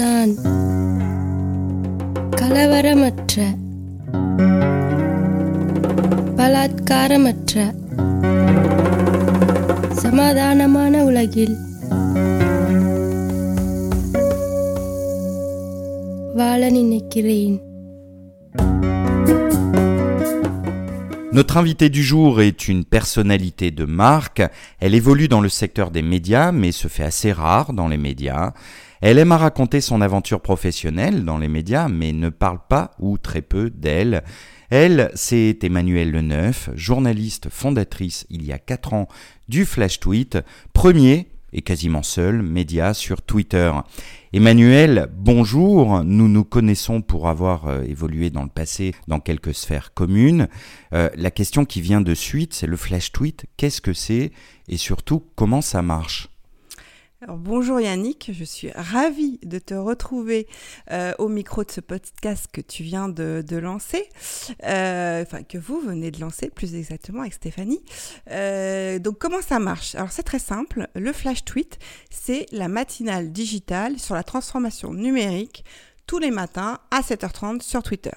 நான் கலவரமற்ற பலாத்காரமற்ற சமாதானமான உலகில் வாழ நினைக்கிறேன் Notre invitée du jour est une personnalité de marque. Elle évolue dans le secteur des médias, mais se fait assez rare dans les médias. Elle aime à raconter son aventure professionnelle dans les médias, mais ne parle pas ou très peu d'elle. Elle, c'est Emmanuelle Leneuf, journaliste fondatrice il y a 4 ans du Flash Tweet, premier et quasiment seul média sur Twitter. Emmanuel, bonjour. Nous nous connaissons pour avoir euh, évolué dans le passé dans quelques sphères communes. Euh, la question qui vient de suite, c'est le flash tweet. Qu'est-ce que c'est? Et surtout comment ça marche? Bonjour Yannick, je suis ravie de te retrouver euh, au micro de ce podcast que tu viens de, lancer, euh, enfin que vous venez de lancer plus exactement avec Stéphanie. Euh, donc comment ça marche? Alors c'est très simple, le flash tweet, c'est la matinale digitale sur la transformation numérique tous les matins à 7h30 sur Twitter.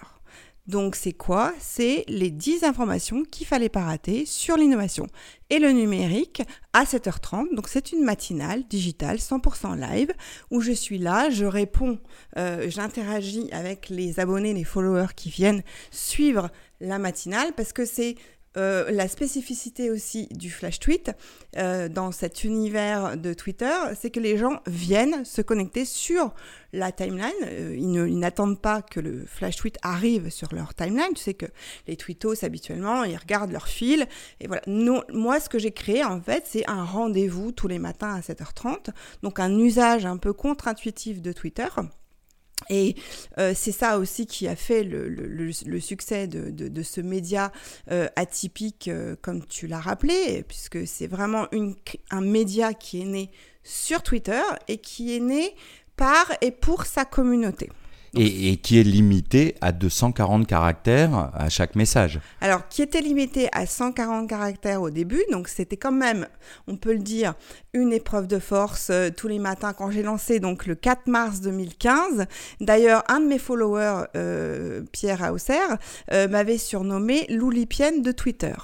Donc c'est quoi? C'est les 10 informations qu'il fallait pas rater sur l'innovation et le numérique à 7h30. Donc c'est une matinale digitale 100% live où je suis là, je réponds, euh, j'interagis avec les abonnés, les followers qui viennent suivre la matinale parce que c'est euh, la spécificité aussi du flash tweet euh, dans cet univers de Twitter, c'est que les gens viennent se connecter sur la timeline. Euh, ils n'attendent pas que le flash tweet arrive sur leur timeline. Tu sais que les tweetos, habituellement, ils regardent leur fil. Et voilà. moi, ce que j'ai créé, en fait, c'est un rendez-vous tous les matins à 7h30. Donc, un usage un peu contre-intuitif de Twitter. Et euh, c'est ça aussi qui a fait le, le, succès de, de, ce média euh, atypique, euh, comme tu l'as rappelé, puisque c'est vraiment une, un média qui est né sur Twitter et qui est né par et pour sa communauté. Et, qui est limité à 240 caractères à chaque message. Alors, qui était limité à 140 caractères au début, donc c'était quand même, on peut le dire, une épreuve de force euh, tous les matins quand j'ai lancé donc le 4 mars 2015. D'ailleurs, un de mes followers, euh, Pierre Hausser, euh, m'avait surnommé l'oulipienne de Twitter.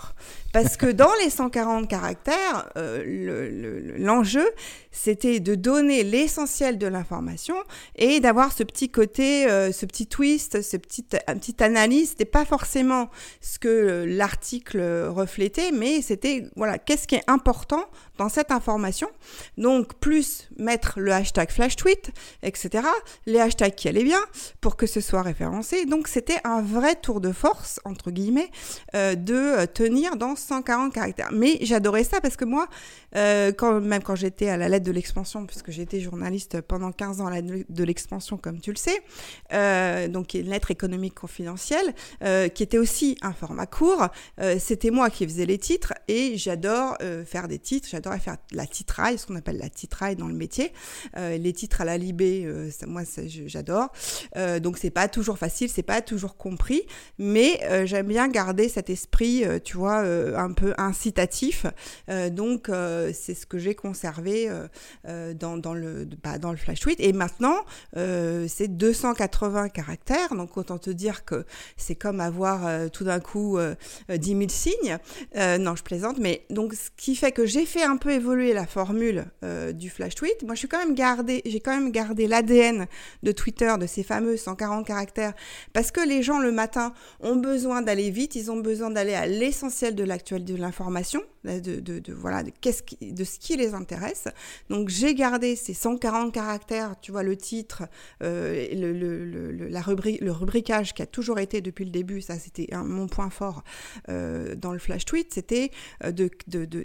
Parce que dans les 140 caractères, l'enjeu, c'était de donner l'essentiel de l'information et d'avoir ce petit côté, ce petit twist, ce petit, un petit analyse. Pas forcément ce que l'article reflétait, mais c'était, voilà, qu'est-ce qui est important dans cette information. Donc, plus mettre le hashtag flash tweet, etc. Les hashtags qui allaient bien pour que ce soit référencé. Donc, c'était un vrai tour de force, entre guillemets, euh, de tenir dans 140 caractères. Mais j'adorais ça parce que moi, euh, quand, même quand j'étais à la lettre de l'expansion, puisque j'étais journaliste pendant 15 ans à la lettre de l'expansion, comme tu le sais, euh, donc une lettre économique confidentielle, euh, qui était aussi un format court, c'était moi qui faisais les titres et j'adore faire des titres, j'adore faire la titraille, ce qu'on appelle la titraille dans le métier. les titres à la Libé, moi j'adore. donc c'est pas toujours facile, c'est pas toujours compris, mais j'aime bien garder cet esprit, tu vois, un peu incitatif. Euh, donc, euh, c'est ce que j'ai conservé euh, dans, dans, le, bah, dans le flash tweet. Et maintenant, c'est 280 caractères. Donc, autant te dire que c'est comme avoir tout d'un coup 10 000 signes. non, je plaisante. Mais donc, ce qui fait que j'ai fait un peu évoluer la formule du flash tweet. Moi, je suis quand même gardé, j'ai quand même gardé l'ADN de Twitter, de ces fameux 140 caractères, parce que les gens le matin ont besoin d'aller vite, ils ont besoin d'aller à l'essentiel de l'actualité de l'information, de, voilà, de, qu'est-ce qui, de ce qui les intéresse. Donc j'ai gardé ces 140 caractères, tu vois, le titre, euh, le, la rubrique, le rubricage qui a toujours été depuis le début, ça c'était mon point fort euh, dans le flash tweet, c'était euh, de,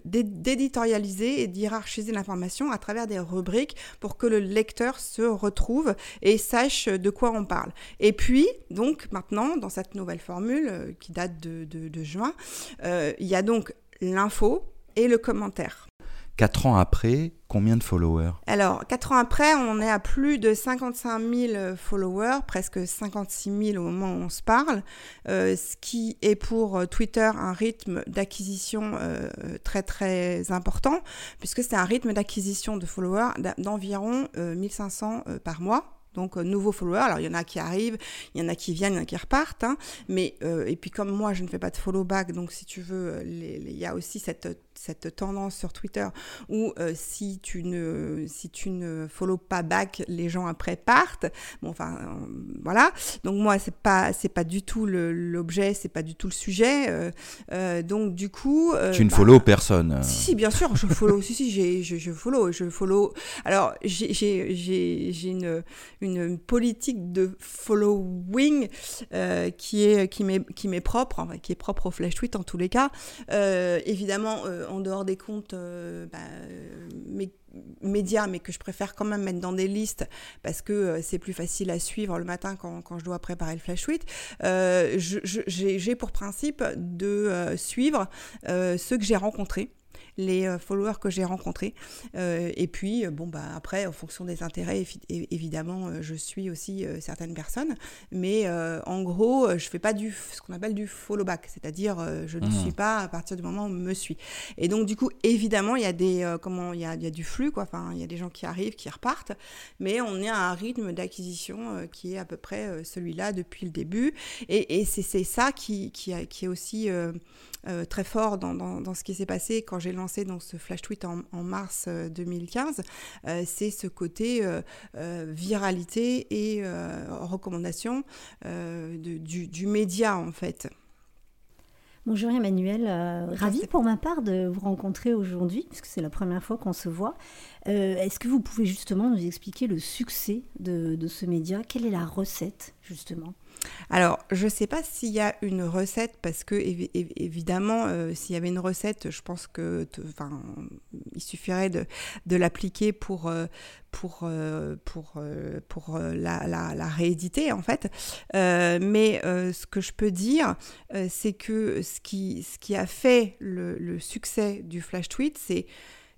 d'éditorialiser et d'hierarchiser l'information à travers des rubriques pour que le lecteur se retrouve et sache de quoi on parle. Et puis, donc maintenant, dans cette nouvelle formule qui date de, de juin, il y a donc l'info et le commentaire. Quatre ans après, combien de followers? Alors, quatre ans après, on est à plus de 55 000 followers, presque 56 000 au moment où on se parle, euh, ce qui est pour euh, Twitter un rythme d'acquisition euh, très très important, puisque c'est un rythme d'acquisition de followers d'environ 1500 par mois Donc, nouveaux followers. Alors, il y en a qui arrivent, il y en a qui viennent, il y en a qui repartent. Hein. mais, et puis, comme moi, je ne fais pas de follow back, donc si tu veux, il y a aussi cette cette tendance sur Twitter où euh, si tu ne si tu ne follow pas back, les gens après partent. Bon, enfin, euh, voilà. Donc moi, c'est pas c'est pas du tout l'objet, c'est pas du tout le sujet. Euh, donc du coup, tu ne bah, follow personne. Si, si, bien sûr, je follow. si, si, j'ai, je, je, follow, je follow. Alors j'ai j'ai une une politique de following qui est qui m'est qui m'est propre, qui est propre au flash tweet en tous les cas. évidemment en dehors des comptes euh, bah, médias, mais que je préfère quand même mettre dans des listes parce que euh, c'est plus facile à suivre le matin quand, je dois préparer le flash. Euh, j'ai pour principe de suivre ceux que j'ai rencontrés les euh, followers que j'ai rencontrés. Euh, et puis, euh, bon, bah, après, en fonction des intérêts, évidemment, je suis aussi certaines personnes. Mais en gros, je fais pas du, ce qu'on appelle du follow back, c'est-à-dire je ne mmh. suis pas à partir du moment où on me suit. Et donc, du coup, évidemment, il y a des, comment, il y a, y a du flux, quoi. Enfin, il y a des gens qui arrivent, qui repartent, mais on est à un rythme d'acquisition qui est à peu près celui-là depuis le début. Et, et c'est ça qui, qui, qui, est aussi euh, très fort dans, dans, ce qui s'est passé quand j'ai lancé donc, ce flash tweet en, mars 2015, euh, euh, c'est ce côté viralité et recommandation du, du, média en fait. Bonjour Emmanuel, ravi pour ma part de vous rencontrer aujourd'hui, puisque c'est la première fois qu'on se voit. Est-ce que vous pouvez justement nous expliquer le succès de, de ce média? Quelle est la recette justement? Alors, je ne sais pas s'il y a une recette, parce que évidemment, euh, s'il y avait une recette, je pense que, il suffirait de, l'appliquer pour, euh, euh, la, rééditer, en fait. mais ce que je peux dire, c'est que ce qui, a fait le succès du flash tweet, c'est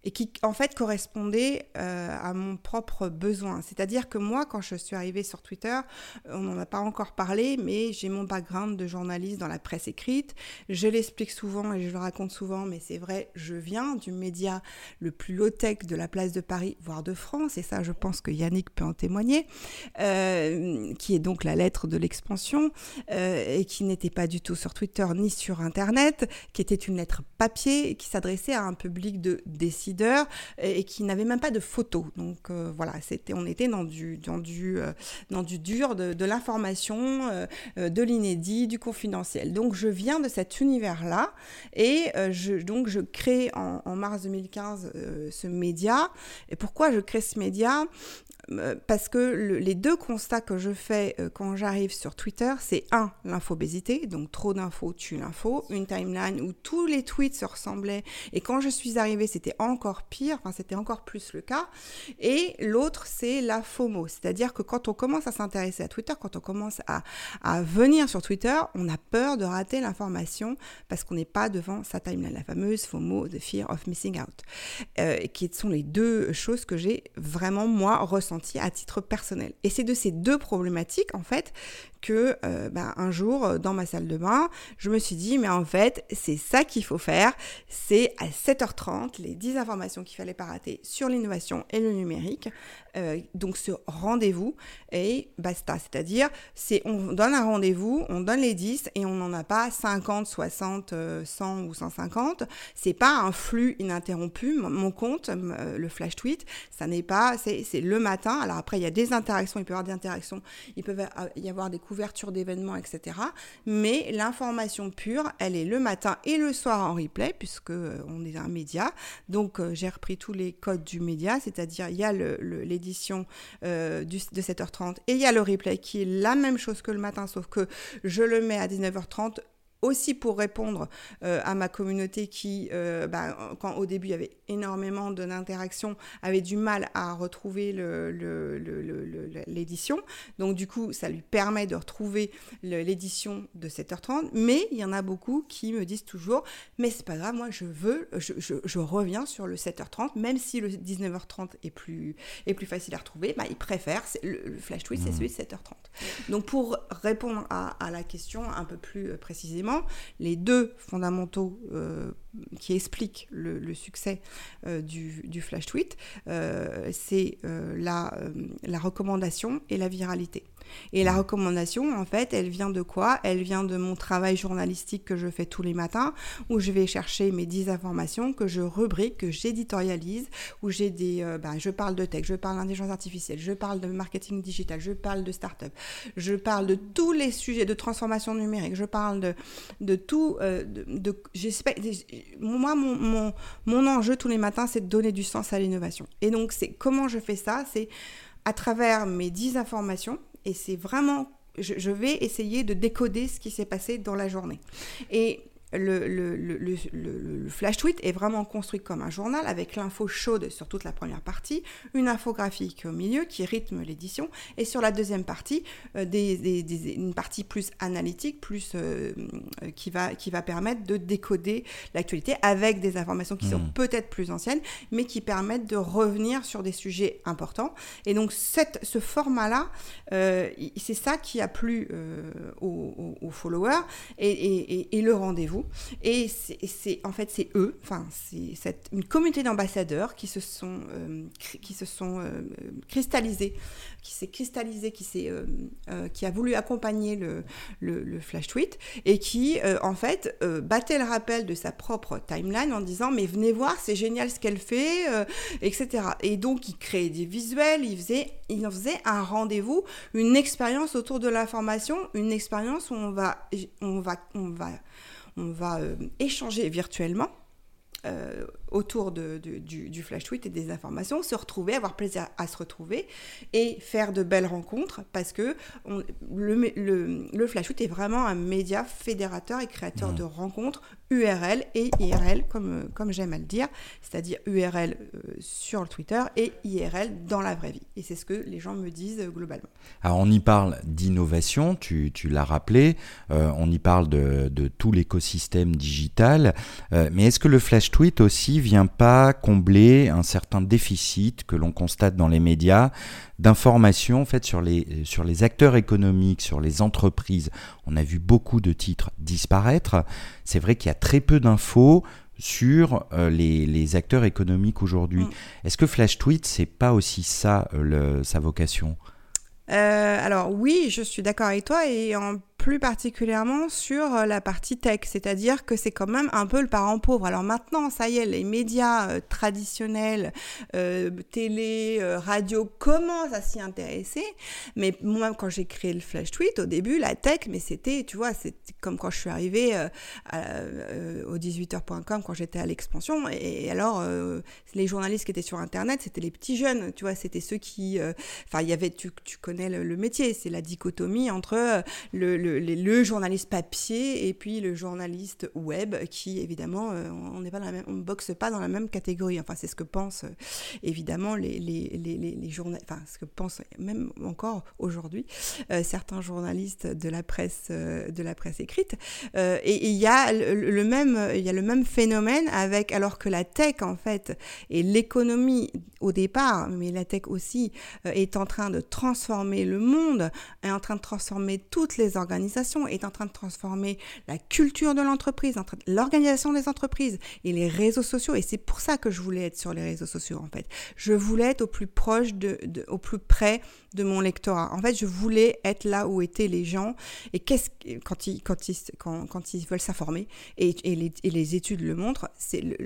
et qui en fait correspondait euh, à mon propre besoin. C'est-à-dire que moi, quand je suis arrivée sur Twitter, on n'en a pas encore parlé, mais j'ai mon background de journaliste dans la presse écrite. Je l'explique souvent et je le raconte souvent, mais c'est vrai, je viens du média le plus low-tech de la place de Paris, voire de France, et ça, je pense que Yannick peut en témoigner, euh, qui est donc la lettre de l'expansion, euh, et qui n'était pas du tout sur Twitter ni sur Internet, qui était une lettre papier, qui s'adressait à un public de décideurs et, qui n'avait même pas de photos. Donc euh, voilà, c'était, on était dans du, dans du, euh, dans du dur de, l'information, euh, de l'inédit, du confidentiel. Donc je viens de cet univers-là et je, donc je crée en, en mars 2015 ce média. Et pourquoi je crée ce média? Parce que les deux constats que je fais euh, quand j'arrive sur Twitter, c'est un, l'infobésité, donc trop d'infos tue l'info, une timeline où tous les tweets se ressemblaient, et quand je suis arrivée, c'était encore pire, enfin c'était encore plus le cas, et l'autre, c'est la FOMO, c'est-à-dire que quand on commence à s'intéresser à Twitter, quand on commence à, à venir sur Twitter, on a peur de rater l'information parce qu'on n'est pas devant sa timeline, la fameuse FOMO, the fear of missing out, euh, qui sont les deux choses que j'ai vraiment, moi, à titre personnel. Et c'est de ces deux problématiques, en fait, que euh, bah, un jour euh, dans ma salle de bain, je me suis dit mais en fait c'est ça qu'il faut faire, c'est à 7h30 les 10 informations qu'il fallait pas rater sur l'innovation et le numérique. Euh, donc ce rendez-vous et basta, c'est-à-dire c'est on donne un rendez-vous, on donne les 10 et on n'en a pas 50, 60, 100 ou 150. C'est pas un flux ininterrompu. Mon compte, le flash tweet, ça n'est pas, c'est le matin. Alors après il y a des interactions, il peut y avoir des interactions, il peut y avoir des couverture d'événements, etc. Mais l'information pure, elle est le matin et le soir en replay, puisque euh, on est un média. Donc euh, j'ai repris tous les codes du média, c'est-à-dire il y a l'édition euh, de 7h30 et il y a le replay qui est la même chose que le matin, sauf que je le mets à 19h30 aussi pour répondre euh, à ma communauté qui, euh, bah, quand au début il y avait énormément d'interactions, avait du mal à retrouver l'édition. Le, le, Donc du coup, ça lui permet de retrouver l'édition de 7h30. Mais il y en a beaucoup qui me disent toujours, mais c'est pas grave, moi je veux, je, je, je, reviens sur le 7h30, même si le 19h30 est plus, est plus facile à retrouver, bah, ils préfèrent, le, flash tweet, c'est mmh. celui de 7h30. Donc pour répondre à, à la question un peu plus précisément, les deux fondamentaux euh, qui explique le, succès du, du, flash tweet, c'est la, la recommandation et la viralité. Et la recommandation, en fait, elle vient de quoi? Elle vient de mon travail journalistique que je fais tous les matins, où je vais chercher mes 10 informations que je rubrique, que j'éditorialise, où j'ai des... Ben, je parle de tech, je parle d'intelligence artificielle, je parle de marketing digital, je parle de start-up, je parle de tous les sujets de transformation numérique, je parle de, de tout... Euh, moi, mon, mon, mon enjeu tous les matins, c'est de donner du sens à l'innovation. Et donc, c'est comment je fais ça? C'est à travers mes 10 informations, et c'est vraiment, je, vais essayer de décoder ce qui s'est passé dans la journée. Le, le, le, flash tweet est vraiment construit comme un journal avec l'info chaude sur toute la première partie, une infographique au milieu qui rythme l'édition, et sur la deuxième partie, euh, des, une partie plus analytique, plus euh, qui, va, qui va permettre de décoder l'actualité avec des informations qui sont hmm. peut-être plus anciennes, mais qui permettent de revenir sur des sujets importants. Et donc cette, ce format-là, euh, c'est ça qui a plu aux, aux, followers et, et, et le rendez-vous et c'est en fait c'est eux, enfin c'est une communauté d'ambassadeurs qui se sont euh, qui se sont euh, cristallisés, qui s'est cristallisé, qui s'est euh, qui a voulu accompagner le, le, flash tweet et qui en fait battait le rappel de sa propre timeline en disant mais venez voir c'est génial ce qu'elle fait etc. Et donc il créait des visuels, il faisait il en faisait un rendez-vous, une expérience autour de l'information, une expérience où on va on va on va on va euh, échanger virtuellement euh, autour de, du, du, flash tweet et des informations, se retrouver, avoir plaisir à se retrouver et faire de belles rencontres parce que le, le, flash tweet est vraiment un média fédérateur et créateur mmh. de rencontres URL et IRL comme, comme j'aime à le dire, c'est-à-dire URL euh, sur le Twitter et IRL dans la vraie vie. Et c'est ce que les gens me disent euh, globalement. Alors on y parle d'innovation, tu, tu l'as rappelé, on y parle de, de tout l'écosystème digital, mais est-ce que le flash tweet aussi vient pas combler un certain déficit que l'on constate dans les médias d'informations en fait sur les sur les acteurs économiques, sur les entreprises. On a vu beaucoup de titres disparaître. C'est vrai qu'il y a très peu d'infos sur euh, les, acteurs économiques aujourd'hui. Mm. Est-ce que Flash Tweet, c'est pas aussi ça euh, sa vocation? Euh, alors oui, je suis d'accord avec toi et en plus particulièrement sur euh, la partie tech, c'est-à-dire que c'est quand même un peu le parent pauvre. Alors maintenant, ça y est, les médias euh, traditionnels, euh, télé, radio commencent à s'y intéresser, mais moi, quand j'ai créé le Flash Tweet, au début, la tech, mais c'était, tu vois, c'est comme quand je suis arrivée au 18h.com, quand j'étais à l'expansion, et, alors, les journalistes qui étaient sur Internet, c'était les petits jeunes, tu vois, c'était ceux qui, enfin, il y avait, tu, connais le, le métier, c'est la dichotomie entre le le, journaliste papier et puis le journaliste web qui évidemment euh, on n'est boxe pas dans la même catégorie. Enfin c'est ce que pensent euh, évidemment les les, les, les journalistes, enfin ce que pensent même encore aujourd'hui euh, certains journalistes de la presse de la presse écrite. et il y a le, même il y a le même phénomène avec alors que la tech en fait et l'économie au départ, mais la tech aussi est en train de transformer le monde, est en train de transformer toutes les organisations est en train de transformer la culture de l'entreprise, l'organisation des entreprises et les réseaux sociaux. Et c'est pour ça que je voulais être sur les réseaux sociaux, en fait. Je voulais être au plus proche, au plus près de mon lectorat. En fait, je voulais être là où étaient les gens et qu'est-ce quand ils, quand ils, quand, quand ils veulent s'informer et, et, les, et, les, études le montrent, c'est le,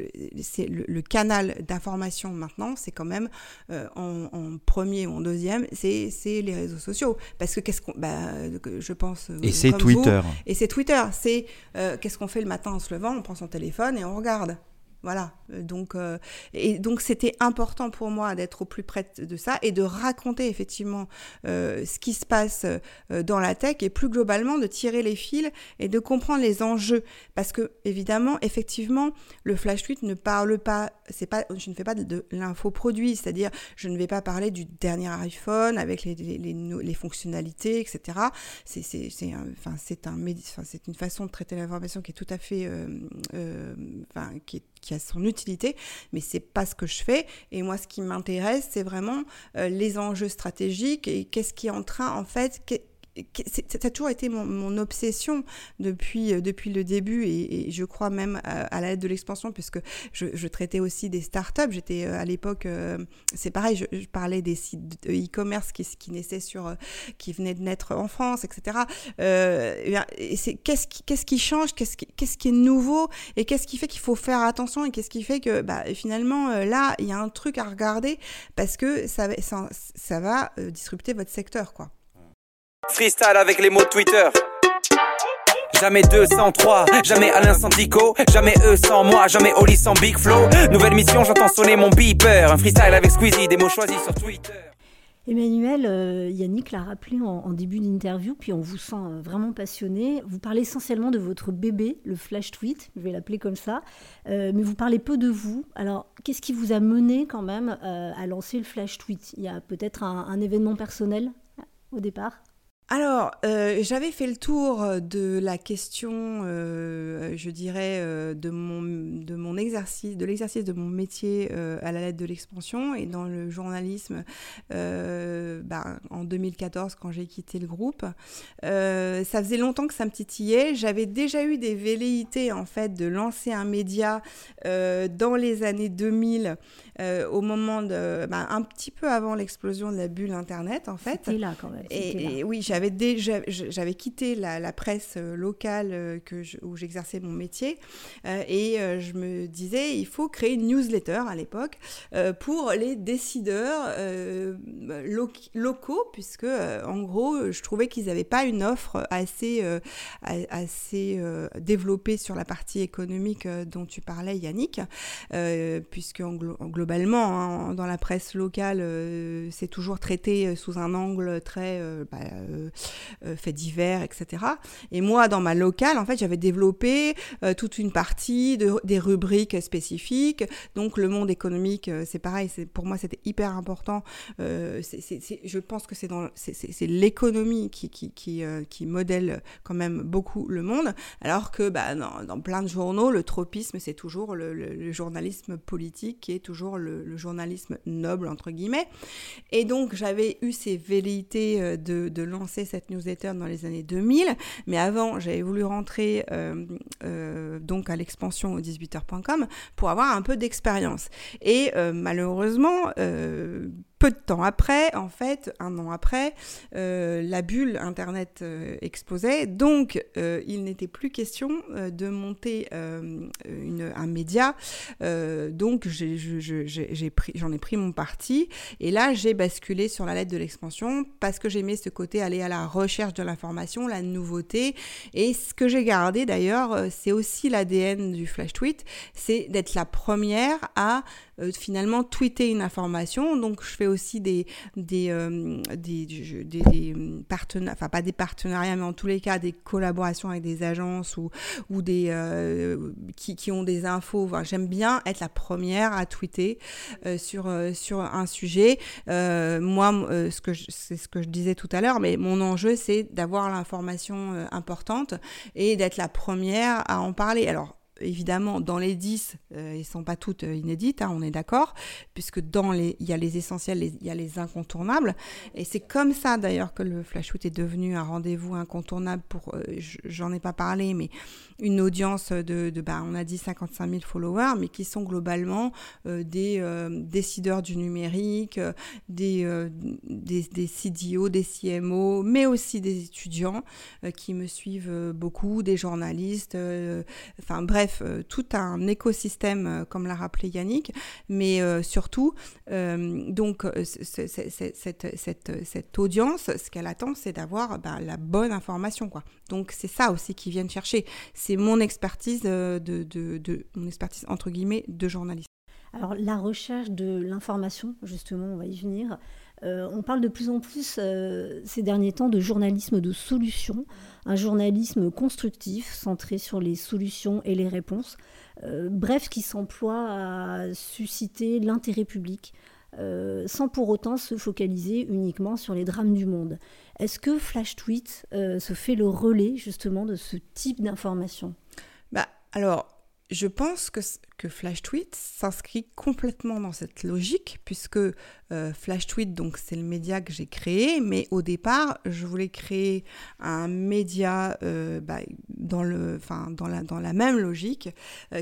le, canal d'information maintenant, c'est quand même euh, en, en, premier ou en deuxième, c'est, les réseaux sociaux. Parce que qu'est-ce qu'on, bah, je pense et c'est Twitter. Et c'est Twitter. C'est euh, qu'est-ce qu'on fait le matin en se levant On prend son téléphone et on regarde. Voilà. Euh, donc, euh, et donc c'était important pour moi d'être au plus près de ça et de raconter effectivement euh, ce qui se passe dans la tech et plus globalement de tirer les fils et de comprendre les enjeux. Parce que évidemment, effectivement, le flash tweet ne parle pas, c'est pas, je ne fais pas de, l'infoproduit, c'est-à-dire je ne vais pas parler du dernier iPhone avec les, les, les, fonctionnalités, etc. C'est, c'est, enfin, c'est un, c'est une façon de traiter l'information qui est tout à fait, enfin, qui est qui a son utilité, mais c'est pas ce que je fais. Et moi, ce qui m'intéresse, c'est vraiment euh, les enjeux stratégiques et qu'est-ce qui est en train, en fait, ça a toujours été mon, obsession depuis, euh, depuis le début et, je crois même à, l'aide de l'expansion puisque je, traitais aussi des startups. J'étais euh, à l'époque, euh, c'est pareil, je, parlais des sites e-commerce qui, qui naissaient sur, qui venaient de naître en France, etc. et c'est qu'est-ce qui, qu'est-ce qui change, qu'est-ce qui, qu'est-ce qui est nouveau? Et qu'est-ce qui fait qu'il faut faire attention? Et qu'est-ce qui fait que bah, finalement là il y a un truc à regarder parce que ça, ça, ça va disrupter votre secteur quoi. Freestyle avec les mots Twitter. Jamais 203, jamais Alain sans Dico, jamais eux sans moi, jamais Oli sans Big Flow. Nouvelle mission, j'entends sonner mon beeper. Un freestyle avec Squeezie, des mots choisis sur Twitter. Emmanuel, euh, Yannick l'a rappelé en, début d'interview, puis on vous sent euh, vraiment passionné. Vous parlez essentiellement de votre bébé, le flash tweet, je vais l'appeler comme ça, euh, mais vous parlez peu de vous. Alors, qu'est-ce qui vous a mené quand même à lancer le flash tweet? Il y a peut-être un événement personnel au départ? Alors, euh, j'avais fait le tour de la question, euh, je dirais, euh, de, mon, de mon exercice, de l'exercice de mon métier à la lettre de l'expansion et dans le journalisme ben, en 2014 quand j'ai quitté le groupe. ça faisait longtemps que ça me titillait. J'avais déjà eu des velléités en fait de lancer un média dans les années 2000 euh, au moment de, bah, un petit peu avant l'explosion de la bulle Internet, en fait. C'était là quand même. Et, oui, j'avais j'avais quitté la, presse euh, locale euh, où j'exerçais mon métier, et je me disais, il faut créer une newsletter à l'époque pour les décideurs locaux, puisque en gros, je trouvais qu'ils n'avaient pas une offre assez, développée sur la partie économique dont tu parlais, Yannick, puisque en, en globalement, hein, dans la presse locale, euh, c'est toujours traité euh, sous un angle très euh, bah, fait divers, etc. Et moi, dans ma locale, en fait, j'avais développé toute une partie de, des rubriques spécifiques. Donc, le monde économique, c'est pareil. Pour moi, c'était hyper important. je pense que c'est l'économie qui qui, modèle quand même beaucoup le monde, alors que bah, dans, plein de journaux, le tropisme, c'est toujours le journalisme politique qui est toujours le, journalisme noble, entre guillemets. Et donc, j'avais eu ces velléités euh, de, lancer cette newsletter dans les années 2000. Mais avant, j'avais voulu rentrer euh, euh, donc à l'expansion au 18h.com pour avoir un peu d'expérience. Et malheureusement, peu de temps après, en fait, un an après, euh, la bulle Internet euh, explosait. Donc, euh, il n'était plus question de monter un média. donc, j'en ai, pris mon parti. Et là, j'ai basculé sur la lettre de l'expansion parce que j'aimais ce côté aller à la recherche de l'information, la nouveauté. Et ce que j'ai gardé d'ailleurs, c'est aussi l'ADN du flash tweet, c'est d'être la première à finalement tweeter une information. Donc, je fais aussi des, des, euh, des, des, partenariats, enfin pas des partenariats, mais en tous les cas des collaborations avec des agences ou, ou des, euh, qui, qui, ont des infos. J'aime bien être la première à tweeter euh, sur, sur un sujet. moi, c'est ce que je disais tout à l'heure, mais mon enjeu, c'est d'avoir l'information importante et d'être la première à en parler. Alors, évidemment, dans les 10, euh, ils ne sont pas toutes euh, inédites, hein, on est d'accord, puisque dans les, il y a les essentiels, il y a les incontournables. Et c'est comme ça d'ailleurs que le Flash Shoot est devenu un rendez-vous incontournable pour, euh, j'en ai pas parlé, mais une audience de, de bah, on a dit 55 000 followers, mais qui sont globalement des décideurs du numérique, des, des, des, CDO, des CMO, mais aussi des étudiants qui me suivent beaucoup, des journalistes, enfin bref, euh, tout un écosystème, euh, comme l'a rappelé Yannick, mais euh, surtout, donc, cette, cette, audience, ce qu'elle attend, c'est d'avoir ben, la bonne information. Quoi. Donc, c'est ça aussi qu'ils viennent chercher. Mon expertise, de, de, mon expertise, entre guillemets, de journaliste. Alors, la recherche de l'information, justement, on va y venir. Euh, on parle de plus en plus euh, ces derniers temps de journalisme de solutions, un journalisme constructif centré sur les solutions et les réponses, euh, bref, qui s'emploie à susciter l'intérêt public. sans pour autant se focaliser uniquement sur les drames du monde. Est-ce que Flash Tweet se fait le relais justement de ce type d'information? Bah, Alors, je pense que, que Flash Tweet s'inscrit complètement dans cette logique, puisque Flash Tweet, donc c'est le média que j'ai créé, mais au départ, je voulais créer un média bah, dans, le, dans, la, dans la même logique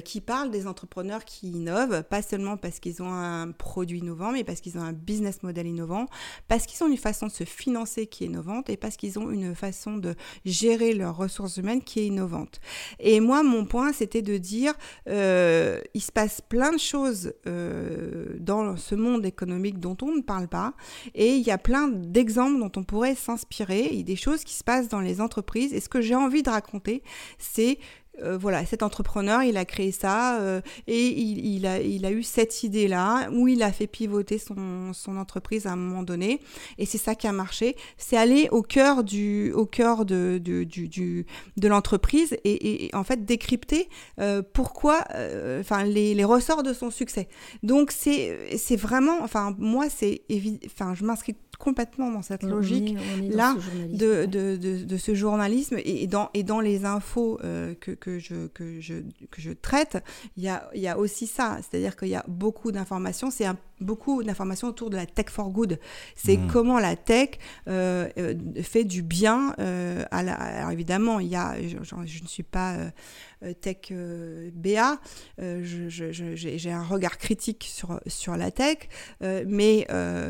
qui parle des entrepreneurs qui innovent, pas seulement parce qu'ils ont un produit innovant, mais parce qu'ils ont un business model innovant, parce qu'ils ont une façon de se financer qui est innovante et parce qu'ils ont une façon de gérer leurs ressources humaines qui est innovante. Et moi, mon point, c'était de dire, euh, il se passe plein de choses euh, dans ce monde économique dont on ne parle pas, et il y a plein d'exemples dont on pourrait s'inspirer, et des choses qui se passent dans les entreprises. Et ce que j'ai envie de raconter, c'est euh, voilà, cet entrepreneur, il a créé ça euh, et il, a, eu cette idée-là où il a fait pivoter son, entreprise à un moment donné et c'est ça qui a marché. C'est aller au cœur du, au cœur de, l'entreprise et, en fait décrypter euh, pourquoi, enfin les, les, ressorts de son succès. Donc c'est vraiment, enfin moi c'est enfin je m'inscris complètement dans cette logique là de, de, de, de, ce journalisme et dans, et dans les infos que, que, je, que, je, que je traite, il y a, il y a aussi ça. C'est-à-dire qu'il y a beaucoup d'informations. C'est beaucoup d'informations autour de la tech for good. C'est mmh. comment la tech euh, euh, fait du bien euh, à la. Alors évidemment, il y a. Je, je ne suis pas euh, tech euh, BA. Euh, j'ai un regard critique sur, sur la tech, mais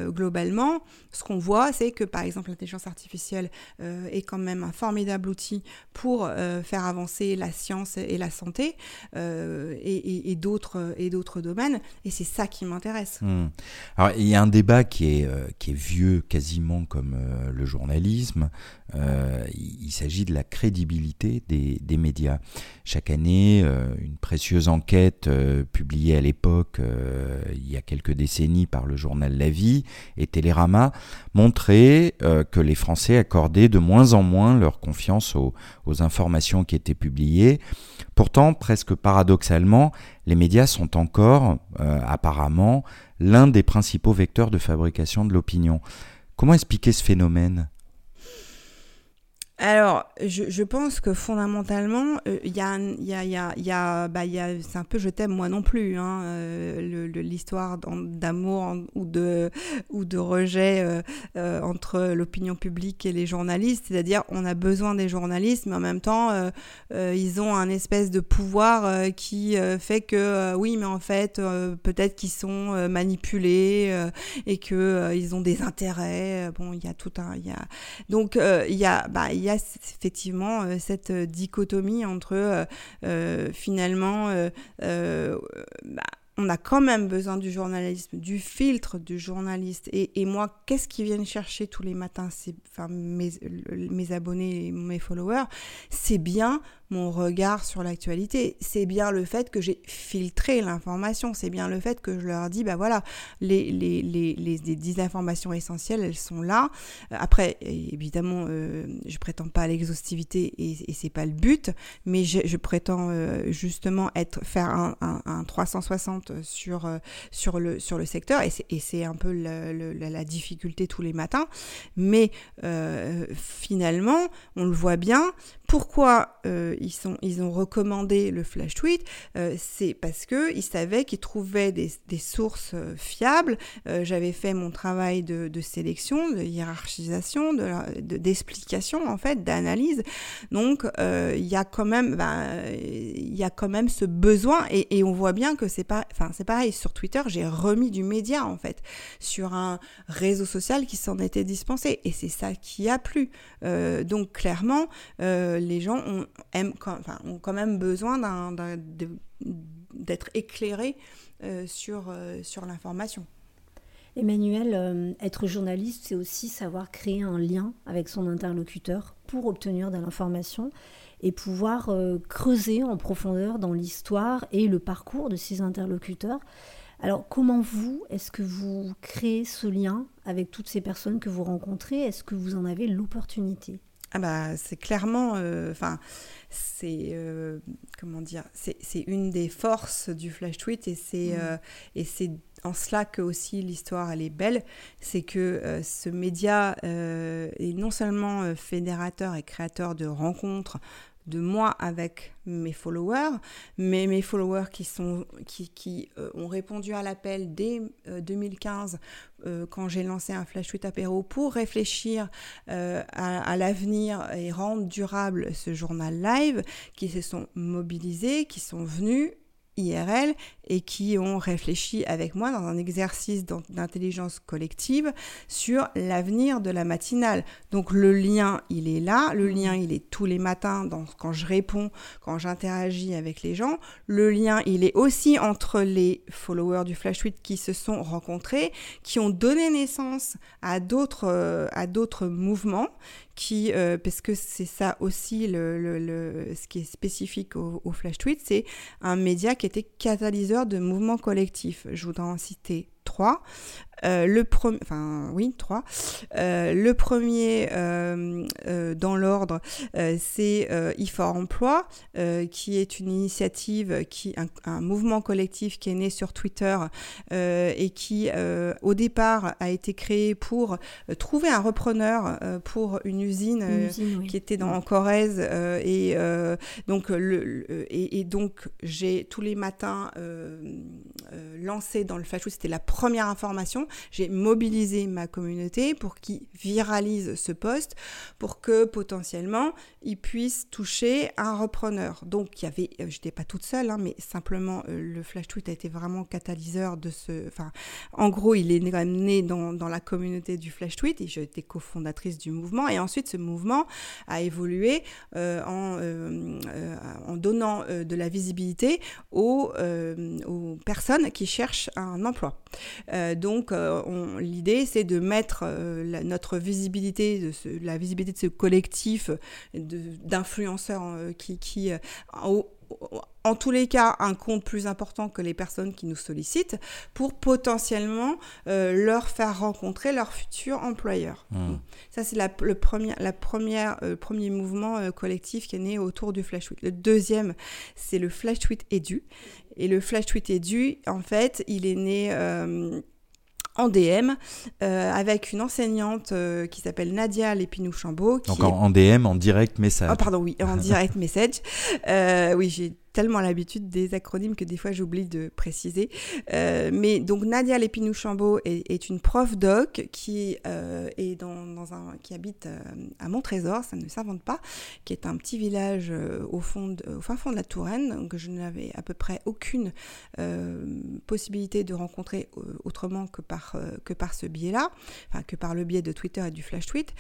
globalement, ce qu'on voit, c'est que par exemple l'intelligence artificielle est quand même un formidable outil pour faire avancer la science et la santé et, et, et d'autres domaines. Et c'est ça qui m'intéresse. Hmm. Alors il y a un débat qui est, qui est vieux quasiment comme le journalisme. il, s'agit de la crédibilité des, des médias chaque année. Euh, une précieuse enquête euh, publiée à l'époque, euh, il y a quelques décennies, par le journal La Vie et Télérama, montrait que les Français accordaient de moins en moins leur confiance aux informations qui étaient publiées. Pourtant, presque paradoxalement, les médias sont encore, apparemment, l'un des principaux vecteurs de fabrication de l'opinion. Comment expliquer ce phénomène? Alors, je, je, pense que fondamentalement, il euh, y a, y a, y a, y a, bah, y a c'est un peu je t'aime moi non plus, hein, euh, l'histoire d'amour ou de, ou de rejet euh, entre l'opinion publique et les journalistes. C'est-à-dire, on a besoin des journalistes, mais en même temps, ils ont un espèce de pouvoir qui fait que, oui, mais en fait, peut-être qu'ils sont manipulés et que ils ont des intérêts. Bon, il y a tout un, il y a donc il y a, bah, il effectivement euh, cette euh, dichotomie entre euh, finalement bah, on a quand même besoin du journalisme, du filtre du journaliste. Et, moi, qu'est-ce qu'ils viennent chercher tous les matins enfin, mes, mes abonnés et mes followers? C'est bien mon regard sur l'actualité. C'est bien le fait que j'ai filtré l'information. C'est bien le fait que je leur dis, bah voilà, les, les, les, les, 10 informations essentielles, elles sont là. Euh, après, évidemment, euh, je prétends pas à l'exhaustivité et, c'est pas le but, mais je, prétends euh, justement être, faire un, un, un 360 sur, sur, le, sur le secteur et c'est un peu la, difficulté tous les matins. Mais finalement, on le voit bien, pourquoi euh, ils, ont recommandé le flash tweet euh, C'est parce qu'ils savaient qu'ils trouvaient des, sources euh, fiables. J'avais fait mon travail de, sélection, de hiérarchisation, d'explication de, en fait, d'analyse. Donc il y a quand même, ben, y a quand même ce besoin et, et on voit bien que c'est pas, c'est pareil sur Twitter, j'ai remis du média en fait sur un réseau social qui s'en était dispensé et c'est ça qui a plu. donc clairement les gens ont, quand même besoin d'être éclairés euh, sur, euh, sur l'information. Emmanuel, euh, être journaliste, c'est aussi savoir créer un lien avec son interlocuteur pour obtenir de l'information et pouvoir creuser en profondeur dans l'histoire et le parcours de ses interlocuteurs. Alors comment vous, est-ce que vous créez ce lien avec toutes ces personnes que vous rencontrez? Est-ce que vous en avez l'opportunité? Ah bah c'est clairement, euh, enfin c'est euh, comment dire, c'est une des forces du flash tweet et c'est mmh. euh, et c'est en cela que aussi l'histoire elle est belle, c'est que ce média est non seulement fédérateur et créateur de rencontres de moi avec mes followers, mais mes followers qui, sont, qui, qui euh, ont répondu à l'appel dès 2015 euh, euh, quand j'ai lancé un flash tweet apéro pour réfléchir à, à l'avenir et rendre durable ce journal live, qui se sont mobilisés, qui sont venus IRL et qui ont réfléchi avec moi dans un exercice d'intelligence collective sur l'avenir de la matinale. Donc le lien, il est là, le lien, il est tous les matins dans, quand je réponds, quand j'interagis avec les gens. Le lien, il est aussi entre les followers du Flash Tweet qui se sont rencontrés, qui ont donné naissance à d'autres euh, à d'autres mouvements qui, euh, parce que c'est ça aussi ce qui est spécifique au Flash Tweet, c'est un média qui était catalyseur de mouvements collectifs. Je voudrais en citer trois. Euh, le premier, enfin oui, trois. Euh, le premier euh, dans l'ordre, c'est IFOR Emploi, qui est une initiative, qui, un, mouvement collectif qui est né sur Twitter et qui, au départ, a été créé pour trouver un repreneur pour une usine, qui était dans en Corrèze et donc le, et, donc j'ai tous les matins lancé dans le Flash c'était la première information j'ai mobilisé ma communauté pour qu'ils viralisent ce poste, pour que potentiellement ils puissent toucher un repreneur. Donc euh, j'étais pas toute seule, hein, mais simplement euh, le flash tweet a été vraiment catalyseur de ce. Enfin, en gros, il est né dans, la communauté du flash tweet et j'étais cofondatrice du mouvement. Et ensuite, ce mouvement a évolué euh, en, en donnant de la visibilité aux, aux personnes qui cherchent un emploi. donc l'idée, c'est de mettre euh, notre visibilité, de la visibilité de ce collectif d'influenceurs euh, qui, qui euh, en tous les cas, un compte plus important que les personnes qui nous sollicitent pour potentiellement leur faire rencontrer leur futur employeur. Mmh. Ça, c'est le premier, la première, premier mouvement collectif qui est né autour du Flash Tweet. Le deuxième, c'est le Flash Tweet Edu. Et le Flash Tweet Edu, en fait, il est né en DM euh, avec une enseignante euh, qui s'appelle Nadia Lépinou-Chambaud. Donc en, DM, en direct message. Oh, pardon, oui, en direct message. Euh, oui, j'ai tellement l'habitude des acronymes que des fois j'oublie de préciser. Euh, mais donc Nadia Lépinou-Chambaud est, une prof doc qui euh, est dans, un qui habite euh, à Montrésor, ça ne s'invente pas, qui est un petit village au fond au fin fond de la Touraine, donc je n'avais à peu près aucune possibilité de rencontrer autrement que par que par ce biais-là, enfin que par le biais de Twitter et du flash tweet,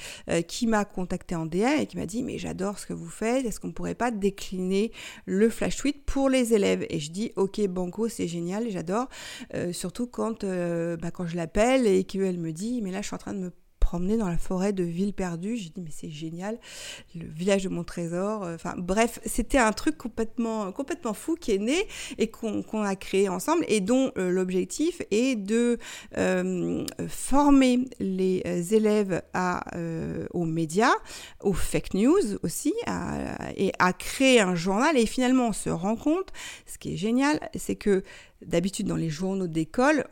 qui m'a contacté en DM et qui m'a dit mais j'adore ce que vous faites, est-ce qu'on pourrait pas décliner le flash tweet pour les élèves. Et je dis, ok, Banco, c'est génial, j'adore. Euh, surtout quand, euh, bah, quand je l'appelle et qu'elle me dit, mais là, je suis en train de me promener dans la forêt de Ville perdue. J'ai dit mais c'est génial, le village de mon trésor. Euh, enfin bref, c'était un truc complètement complètement fou qui est né et qu'on a créé ensemble et dont euh, l'objectif est de euh, former les élèves à aux médias, aux fake news aussi, et à créer un journal. Et finalement, on se rend compte, ce qui est génial, c'est que D'habitude, dans les journaux d'école,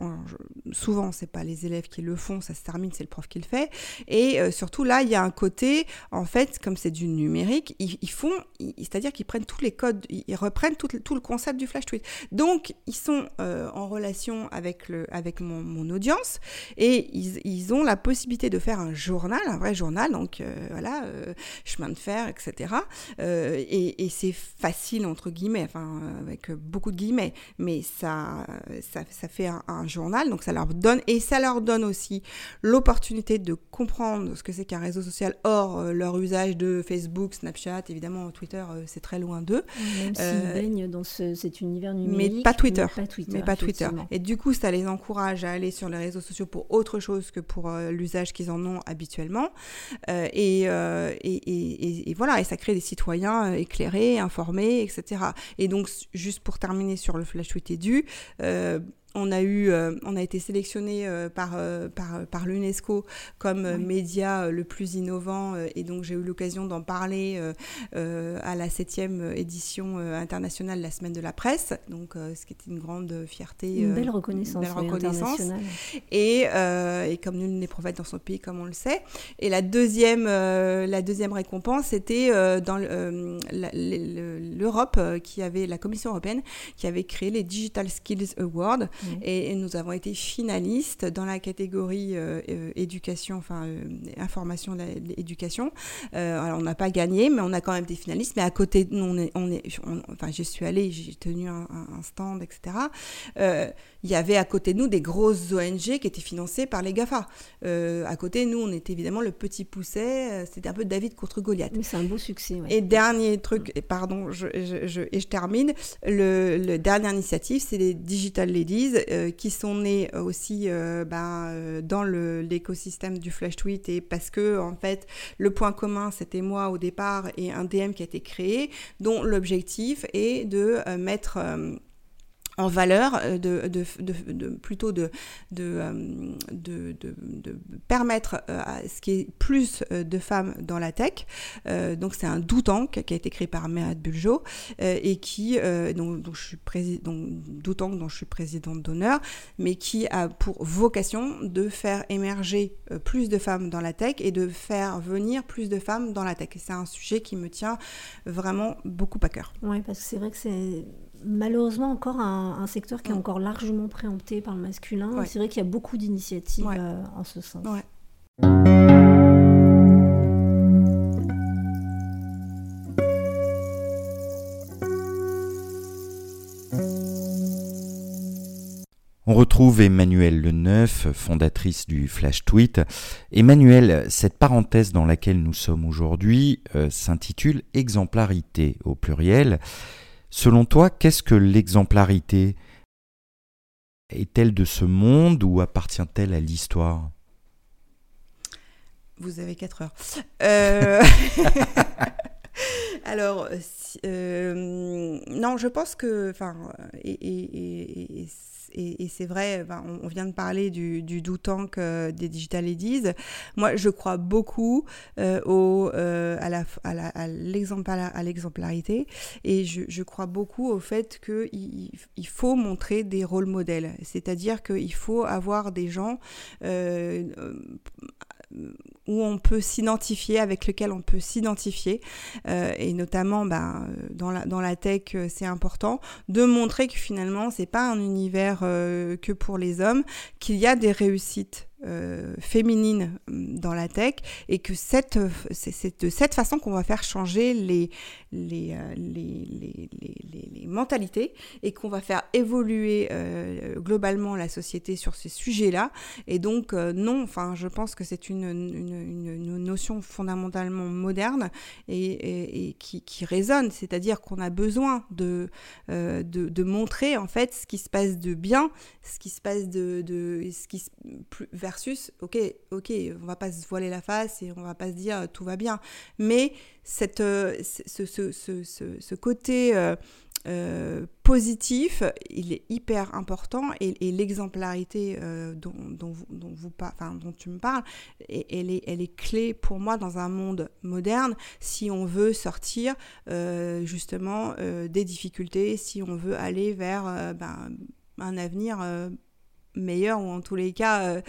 souvent, c'est pas les élèves qui le font, ça se termine, c'est le prof qui le fait. Et euh, surtout, là, il y a un côté, en fait, comme c'est du numérique, ils, font, c'est-à-dire qu'ils prennent tous les codes, ils reprennent tout, le concept du flash tweet. Donc, ils sont euh, en relation avec, le, avec mon, audience et ils, ont la possibilité de faire un journal, un vrai journal, donc euh, voilà, chemin de fer, etc. et, et c'est facile, entre guillemets, enfin, avec beaucoup de guillemets, mais ça ça, fait un, journal, donc ça leur donne, et ça leur donne aussi l'opportunité de comprendre ce que c'est qu'un réseau social hors euh, leur usage de Facebook, Snapchat, évidemment Twitter, euh, c'est très loin d'eux. Même s'ils euh, baignent dans cet univers numérique. Mais pas Twitter. Mais pas Twitter. Et du coup, ça les encourage à aller sur les réseaux sociaux pour autre chose que pour l'usage qu'ils en ont habituellement. Et, et, et, voilà, et ça crée des citoyens éclairés, informés, etc. Et donc, juste pour terminer sur le flash tweet du, euh, on a eu, euh, on a été sélectionné euh, par, euh, par, par l'UNESCO comme Oui. média le plus innovant et donc j'ai eu l'occasion d'en parler à la septième édition internationale de la semaine de la presse, donc ce qui était une grande fierté, Une belle reconnaissance, belle oui, reconnaissance. et, et comme nul n'est prophète dans son pays, comme on le sait. Et la deuxième, la deuxième récompense, c'était dans la- l'Europe qui avait, la Commission européenne qui avait créé les Digital Skills Awards. Oui. Et, et nous avons été finalistes dans la catégorie euh, euh, éducation, enfin euh, information. Euh, alors on n'a pas gagné, mais on a quand même été finalistes. Mais à côté, nous, on est, on est, on- enfin j'y suis allée, j'ai tenu un, stand, etc. Il y avait à côté de nous des grosses ONG qui étaient financées par les GAFA. À côté, nous, on était évidemment le petit pousset, c'était un peu David contre Goliath. Mais c'est un beau succès. ouais. Et dernier truc, et pardon, je, je- je- et je termine, le, le dernière initiative, c'est les Digital Ladies euh, qui sont nées aussi euh, ben, euh, dans l'écosystème du Flash Tweet et parce que, en fait, le point commun, c'était moi au départ et un DM qui a été créé, dont l'objectif est de euh, mettre. En valeur, euh, de, plutôt de, euh, permettre euh, à ce qu'il y ait plus de femmes dans la tech. Donc c'est un doutank qui a été créé par Mehat Buljo et qui, euh, je suis dont, je suis présidente d'honneur, mais qui a pour vocation de faire émerger plus de femmes dans la tech et de faire venir plus de femmes dans la tech. C'est un sujet qui me tient vraiment beaucoup à cœur. Oui, parce que c'est vrai que c'est malheureusement encore un, un secteur qui est Mm. encore largement préempté par le masculin. Ouais. C'est vrai qu'il y a beaucoup d'initiatives Ouais. euh, en ce sens. Ouais. On retrouve Emmanuelle Leneuf, fondatrice du Flash Tweet. Emmanuelle, cette parenthèse dans laquelle nous sommes aujourd'hui euh, s'intitule Exemplarité au pluriel. Selon toi, qu'est-ce que l'exemplarité Est-elle de ce monde ou appartient-elle à l'histoire? Vous avez 4 heures. Euh, Alors, euh, non, je pense que, et- c'est vrai, ben, on, vient de parler du, du do tank euh, des Digital Ladies. Moi, je crois beaucoup euh, au, euh, à, la, à, la- à l'exempla- à l'exemplarité et je, crois beaucoup au fait qu'il il, il faut montrer des rôles modèles. C'est-à-dire qu'il faut avoir des gens où on peut s'identifier, avec lesquels on peut s'identifier, euh, et notamment ben, dans, la, dans la tech, euh, c'est important de montrer que finalement, c'est pas un univers euh, que pour les hommes, qu'il y a des réussites. Euh, féminines hum, dans la tech et que cette, euh, c'est, de cette façon qu'on va faire changer les, les, euh, les, les, les, mentalités et qu'on va faire évoluer euh, globalement la société sur ces sujets-là et donc, euh, non, enfin, je pense que c'est une, une, une- notion fondamentalement moderne et, et- qui, résonne. C'est-à-dire qu'on a besoin de, euh, de, de montrer, en fait, ce qui se passe de bien, ce qui se passe de... de ce qui plus- versus, ok, ok, on va pas se voiler la face et on va pas se dire euh, tout va bien. Mais euh, ce, ce, ce, côté... euh, positif, il est hyper important et, l'exemplarité dont, tu me parles, elle, est, elle est clé pour moi dans un monde moderne si on veut sortir justement des difficultés, si on veut aller vers ben, un avenir meilleur ou en tous les cas euh,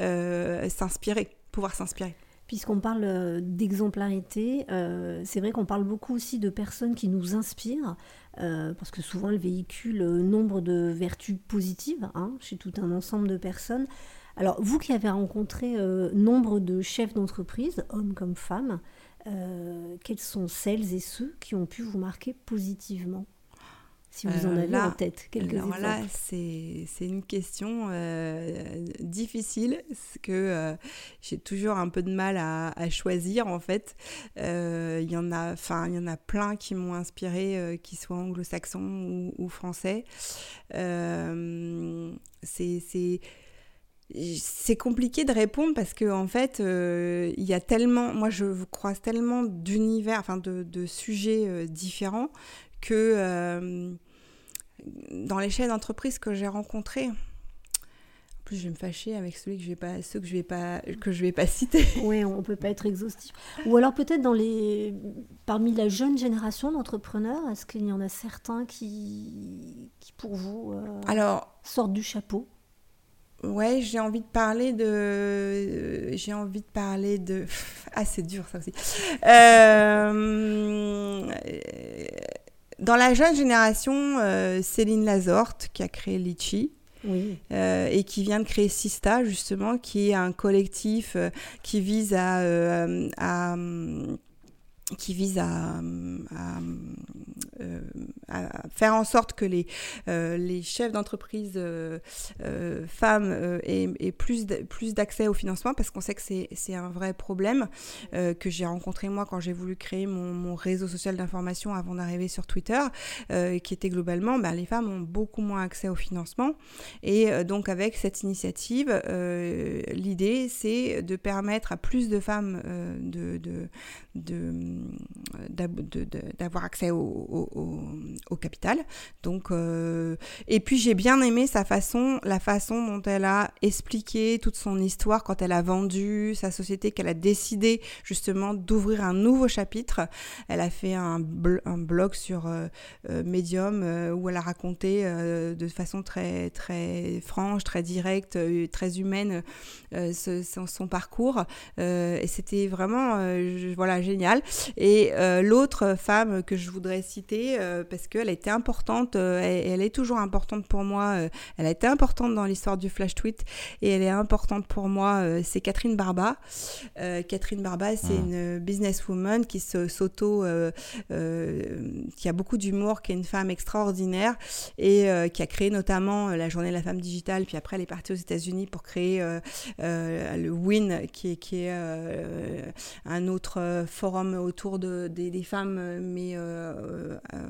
euh, s'inspirer, pouvoir s'inspirer. Puisqu'on parle euh, d'exemplarité, c'est vrai qu'on parle beaucoup aussi de personnes qui nous inspirent, parce que souvent elles véhiculent nombre de vertus positives hein, chez tout un ensemble de personnes. Alors, vous qui avez rencontré nombre de chefs d'entreprise, hommes comme femmes, quelles sont celles et ceux qui ont pu vous marquer positivement? Si vous en Euh, avez là- en tête quelques Alors exemples. là, c'est une question euh, difficile, parce que euh, j'ai toujours un peu de mal à, à choisir en fait. Euh, Il y en a, il y en a plein qui m'ont inspiré, qu'ils soient anglo-saxons ou, ou français. C'est c'est- c'est compliqué de répondre parce que en fait, euh, il y a tellement, moi je croise tellement d'univers, enfin de, de sujets euh, différents que euh, dans les chefs d'entreprise que j'ai rencontrés, plus, je vais me fâcher avec celui que je vais pas, ceux que je vais pas, que je vais pas citer. Oui, on peut pas être exhaustif. Ou alors peut-être dans les, parmi la jeune génération d'entrepreneurs, est-ce qu'il y en a certains qui, qui pour vous, euh, Alors, sortent du chapeau? Ouais, j'ai envie de parler de. J'ai envie de parler de. Ah, c'est dur ça aussi. Euh, Dans la jeune génération, euh, Céline Lazorte, qui a créé Litchi. Oui. euh, et qui vient de créer Sista, justement, qui est un collectif euh, qui vise à, euh, à, hum, qui vise à, à, euh, à faire en sorte que les, euh, les chefs d'entreprise euh, euh, femmes euh, aient, aient plus d'accès au financement parce qu'on sait que c'est un vrai problème euh, que j'ai rencontré moi quand j'ai voulu créer mon, mon réseau social d'information avant d'arriver sur Twitter, qui était globalement, bah, les femmes ont beaucoup moins accès au financement. Et donc avec cette initiative, l'idée c'est de permettre à plus de femmes de, de- de- d'avoir accès au, capital. Donc, euh, et puis j'ai bien aimé sa façon, la façon dont elle a expliqué toute son histoire quand elle a vendu sa société, qu'elle a décidé justement d'ouvrir un nouveau chapitre. Elle a fait un, bl- un blog sur euh, euh, Medium où elle a raconté de façon très très franche, très directe, très humaine son, son parcours. Et c'était vraiment voilà génial. Et euh, l'autre femme que je voudrais citer euh, parce qu'elle a été importante, euh, elle est toujours importante pour moi. euh, elle a été importante dans l'histoire du flash tweet et elle est importante pour moi. c'est Catherine Barba. Catherine Barba, c'est Mhm. une businesswoman qui s'auto, qui a beaucoup d'humour, qui est une femme extraordinaire et qui a créé notamment la Journée de la femme digitale. Puis après, elle est partie aux États-Unis pour créer le WIN, qui est, qui est un autre forum autour de, des, femmes, euh, mais euh, euh,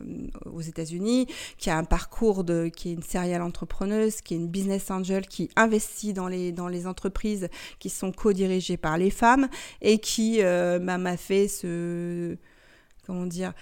aux États-Unis, qui a un parcours de, qui est une serial entrepreneuse, qui est une business angel, qui investit dans les, dans les entreprises qui sont co-dirigées par les femmes et qui bah, m'a fait ce, comment dire,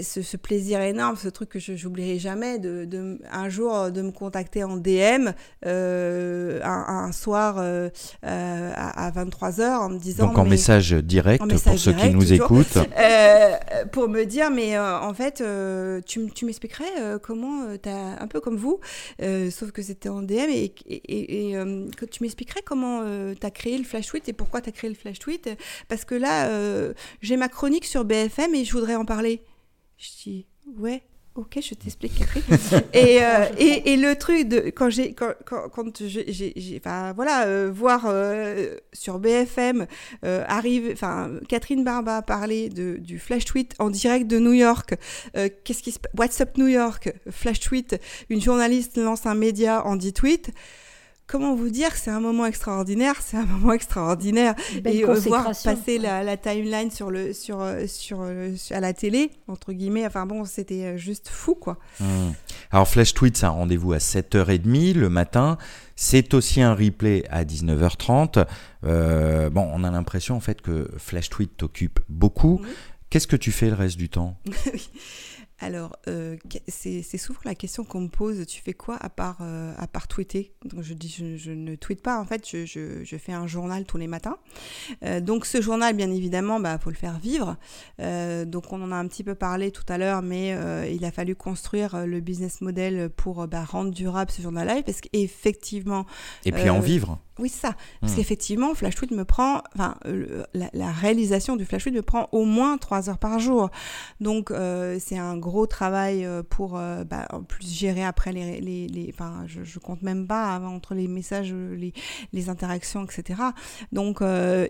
ce, ce plaisir énorme, ce truc que je j'oublierai jamais, de, de, un jour euh, de me contacter en DM euh, un, un soir euh, euh, à, à 23h en me disant... Donc en mais- message direct En pour ceux qui nous toujours. écoutent. euh, pour me dire, mais euh, en fait, euh, tu, tu m'expliquerais euh, comment, euh, t'as un peu comme vous, euh, sauf que c'était en DM, et, et, et, et, euh, que tu m'expliquerais comment tu as créé le flash tweet et pourquoi tu as créé le flash tweet, parce que là, euh, j'ai ma chronique sur BFM et je voudrais en parler. Je dis, ouais. Ok, je t'explique, Catherine. et, euh, et, et le truc de quand j'ai quand, quand, quand j'ai enfin voilà euh, voir euh, sur BFM arrive enfin Catherine Barba parler de du flash tweet en direct de New York. Qu'est-ce qui se What's up New York Flash tweet. Une journaliste lance un média en 10 tweets. Comment vous dire c'est un moment extraordinaire C'est un moment extraordinaire Belle et euh, voir passer la, la timeline sur le sur euh, sur euh, à la télé entre guillemets. Enfin bon, c'était juste fou quoi. Hmm. Alors Flash Tweet, c'est un rendez-vous à 7h30 le matin. C'est aussi un replay à 19h30. Euh, bon, on a l'impression en fait que Flash Tweet t'occupe beaucoup. Qu'est-ce que tu fais le reste du temps? Alors, euh, c'est souvent la question qu'on me pose, tu fais quoi à part, euh, à part tweeter? Donc je dis, je, je ne tweete pas, en fait, je, je- je fais un journal tous les matins. Euh, donc ce journal, bien évidemment, il bah, faut le faire vivre. Donc on en a un petit peu parlé tout à l'heure, mais il a fallu construire le business model pour bah, rendre durable ce journal-là, parce qu'effectivement, Et puis en vivre. oui, c'est ça. Parce Hmm. qu'effectivement, Flash Tweet me prend, enfin, la, la réalisation du Flash Tweet me prend au moins trois heures par jour. Donc, c'est un gros travail euh, pour, euh, bah, en plus, gérer après les, les, enfin, je, compte même pas entre les messages, euh, les, les interactions, etc. Donc,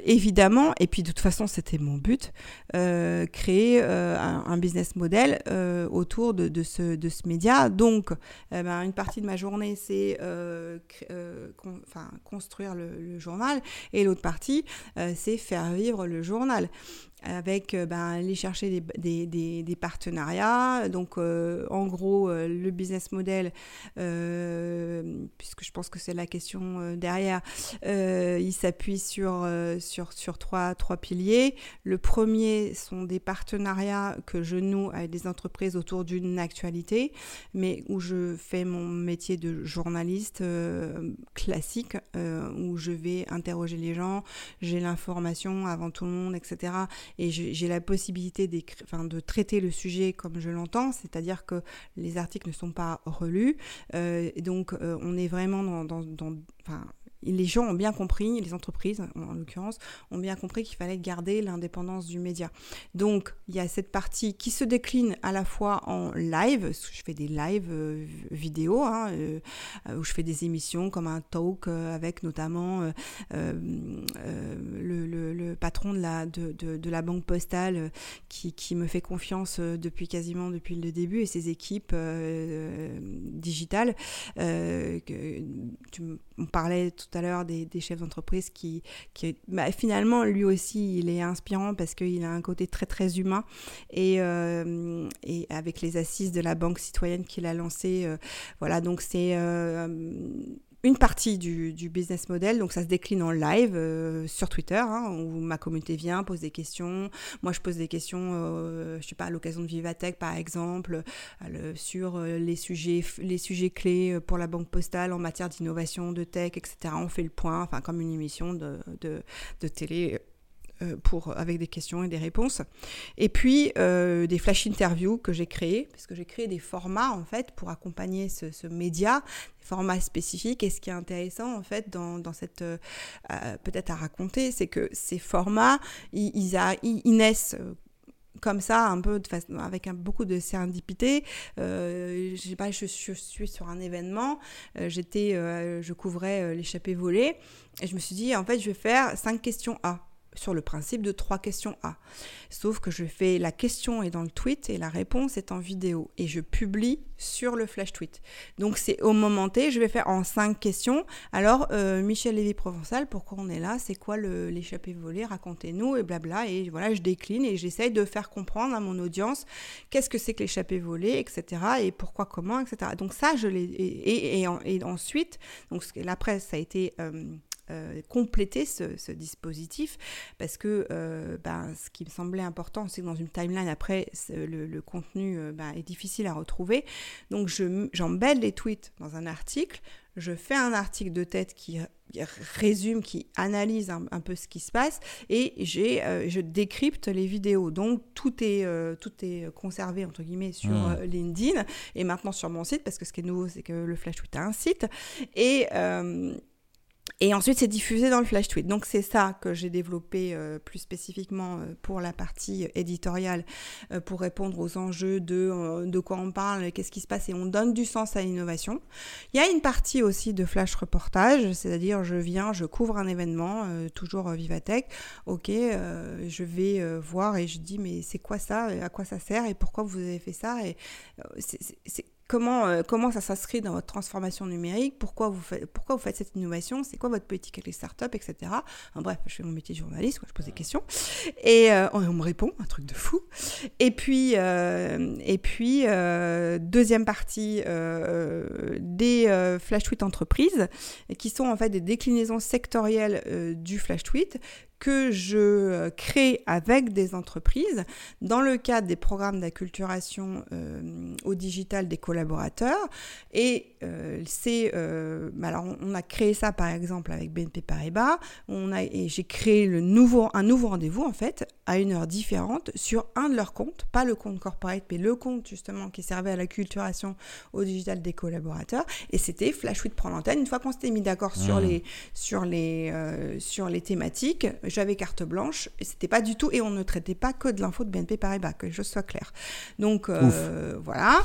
évidemment, et puis de toute façon, c'était mon but, créer un, business model autour de, de, ce, de ce média. Donc, ben, une partie de ma journée, c'est construire le, journal, et l'autre partie, c'est faire vivre le journal. Avec ben, aller chercher des, partenariats. Donc, en gros, le business model, puisque je pense que c'est la question derrière, il s'appuie sur, sur, sur trois, trois piliers. Le premier sont des partenariats que je noue avec des entreprises autour d'une actualité, mais où je fais mon métier de journaliste classique, où je vais interroger les gens, j'ai l'information avant tout le monde, etc. Et j'ai la possibilité de traiter le sujet comme je l'entends, c'est-à-dire que les articles ne sont pas relus. Euh, donc, euh, on est vraiment dans, les gens ont bien compris, les entreprises en l'occurrence, ont bien compris qu'il fallait garder l'indépendance du média. Donc il y a cette partie qui se décline à la fois en live, je fais des lives euh, vidéo, hein, euh, où je fais des émissions comme un talk euh, avec notamment le, patron de la, de, la banque postale qui, qui, me fait confiance depuis quasiment depuis le début et ses équipes digitales. On parlait tout à l'heure des, chefs d'entreprise qui, qui bah, finalement, lui aussi, il est inspirant parce qu'il a un côté très, très humain. Et, euh, et avec les assises de la Banque citoyenne qu'il a lancé, euh, voilà, donc c'est euh, une partie du, business model, donc ça se décline en live euh, sur Twitter, hein, où ma communauté vient, pose des questions. Moi, je pose des questions, euh, je sais pas, à l'occasion de Vivatech, par exemple, sur euh, les sujets, les sujets clés pour la banque postale en matière d'innovation, de tech, etc. On fait le point, enfin, comme une émission de, télé euh, pour, avec des questions et des réponses. Et puis euh, des flash interviews que j'ai créés, parce que j'ai créé des formats en fait pour accompagner ce, média, des formats spécifiques. Et ce qui est intéressant en fait dans, cette euh, peut-être à raconter, c'est que ces formats, ils, naissent comme ça, un peu avec beaucoup de sérendipité. je, suis sur un événement, j'étais, je couvrais l'échappée volée, et je me suis dit, en fait, je vais faire cinq questions A sur le principe de trois questions A. Sauf que je fais la question est dans le tweet et la réponse est en vidéo et je publie sur le flash tweet. Donc c'est au moment T, je vais faire en cinq questions. Alors euh, Michel Lévy Provençal, pourquoi on est là? C'est quoi l'échappée volée? Racontez-nous et blabla. Et voilà, je décline et j'essaye de faire comprendre à mon audience qu'est-ce que c'est que l'échappée volée, etc. Et pourquoi, comment, etc. Donc ça, je l'ai et, ensuite, la presse, ça a été euh, euh, compléter ce, dispositif parce que euh, ben, ce qui me semblait important, c'est que dans une timeline, après, le, contenu euh, ben, est difficile à retrouver. Donc j'embête les tweets dans un article, je fais un article de tête qui résume, qui analyse un, peu ce qui se passe et j'ai, je décrypte les vidéos. Donc tout est, tout est conservé entre guillemets sur mmh. LinkedIn et maintenant sur mon site parce que ce qui est nouveau c'est que le Flash Tweet a un site et et ensuite, c'est diffusé dans le flash tweet. Donc, c'est ça que j'ai développé euh, plus spécifiquement euh, pour la partie éditoriale, euh, pour répondre aux enjeux de de quoi on parle, qu'est-ce qui se passe, et on donne du sens à l'innovation. Il y a une partie aussi de flash reportage, c'est-à-dire je viens, je couvre un événement, toujours Vivatech. Ok, je vais voir et je dis mais c'est quoi ça, à quoi ça sert et pourquoi vous avez fait ça et c'est comment, euh, comment ça s'inscrit dans votre transformation numérique, pourquoi vous faites, cette innovation, c'est quoi votre politique avec les startups, etc. bref, je fais mon métier de journaliste, je pose des questions et euh, on, me répond, un truc de fou. Et puis, euh, et puis deuxième partie des flash tweet entreprises, qui sont en fait des déclinaisons sectorielles du flash tweet que je euh, crée avec des entreprises dans le cadre des programmes d'acculturation euh, au digital des collaborateurs. Et euh, c'est, bah alors on a créé ça par exemple avec BNP Paribas. On a et j'ai créé le nouveau un nouveau rendez-vous en fait à une heure différente sur un de leurs comptes, pas le compte corporate, mais le compte justement qui servait à l'acculturation au digital des collaborateurs. Et c'était Flash Week prend l'antenne. Une fois qu'on s'était mis d'accord sur mmh. les sur les sur les thématiques j'avais carte blanche et c'était pas du tout et on ne traitait pas que de l'info de BNP Paribas que choses soient claires. Donc euh, voilà.